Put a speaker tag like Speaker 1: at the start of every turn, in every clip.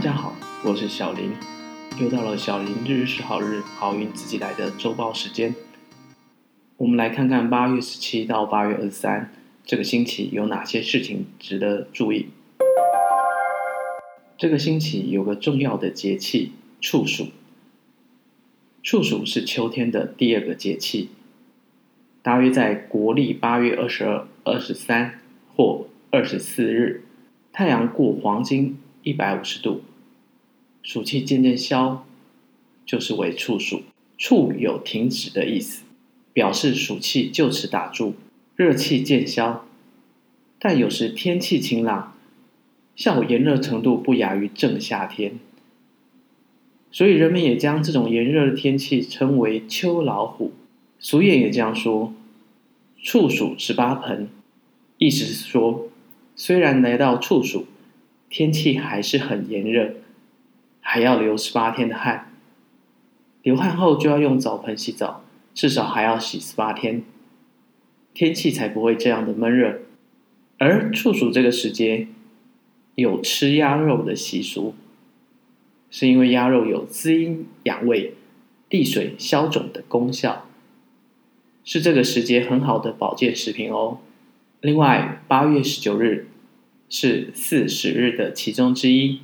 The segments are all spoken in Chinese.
Speaker 1: 大家好，我是小林，又到了小林日日是好日，好运自己来的周报时间。我们来看看八月十七到八月二十三这个星期有哪些事情值得注意。这个星期有个重要的节气处暑，处暑是秋天的第二个节气，大约在国历八月二十二、二十三或二十四日，太阳过黄金一百五十度。暑气渐渐消，就是为处暑。处有停止的意思，表示暑气就此打住，热气渐消。但有时天气晴朗，下午炎热程度不亚于正夏天，所以人们也将这种炎热的天气称为秋老虎。俗谚也这样说：“处暑十八盆”，意思是说，虽然来到处暑，天气还是很炎热。还要流十八天的汗，流汗后就要用澡盆洗澡，至少还要洗十八天，天气才不会这样的闷热。而处暑这个时节，有吃鸭肉的习俗，是因为鸭肉有滋阴养胃、利水消肿的功效，是这个时节很好的保健食品哦。另外，八月十九日是巳时日的其中之一。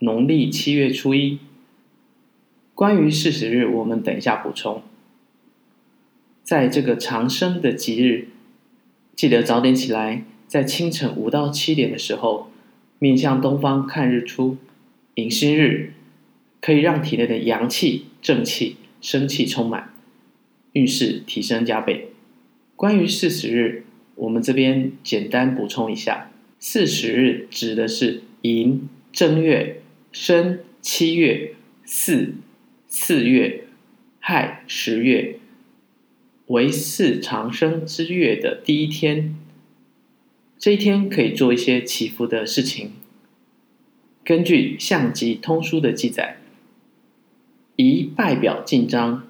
Speaker 1: 农历七月初一，关于四十日，我们等一下补充。在这个长生的吉日，记得早点起来，在清晨五到七点的时候，面向东方看日出，迎新日，可以让体内的阳气、正气、生气充满，运势提升加倍。关于四十日，我们这边简单补充一下：四十日指的是寅正月。申七月、巳四月、亥十月，为巳长生之月的第一天。这一天可以做一些祈福的事情。根据《象吉通书》的记载，宜拜表进章，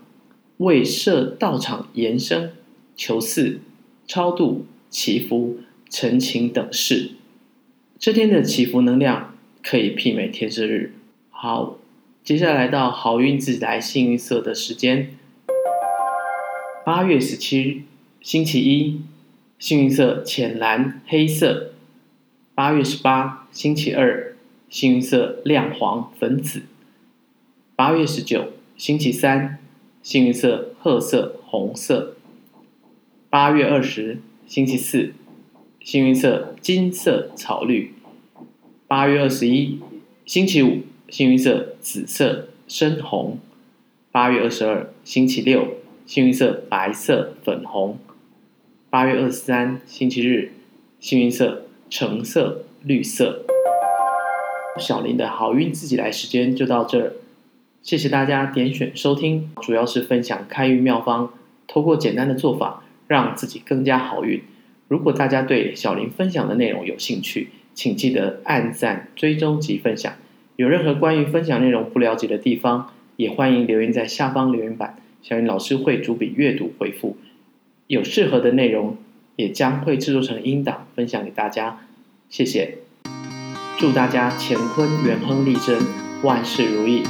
Speaker 1: 为设道场延生、求嗣、超度、祈福、陈情等事。这天的祈福能量。可以媲美天赦日。好，接下来到好运自来幸运色的时间。八月十七日，星期一，幸运色浅蓝、黑色。八月十八，星期二，幸运色亮黄、粉紫。八月十九，星期三，幸运色褐色、红色。八月二十，星期四，幸运色金色、草绿。八月二十一，星期五，幸运色紫色、深红。八月二十二，星期六，幸运色白色、粉红。八月二十三，星期日，幸运色橙色、绿色。小林的好运自己来时间就到这儿，谢谢大家点选收听，主要是分享开运妙方，透过简单的做法，让自己更加好运。如果大家对小林分享的内容有兴趣，请记得按赞、追踪及分享。有任何关于分享内容不了解的地方，也欢迎留言在下方留言板，小云老师会逐笔阅读回复。有适合的内容，也将会制作成音档分享给大家。谢谢，祝大家乾坤元亨利贞，万事如意。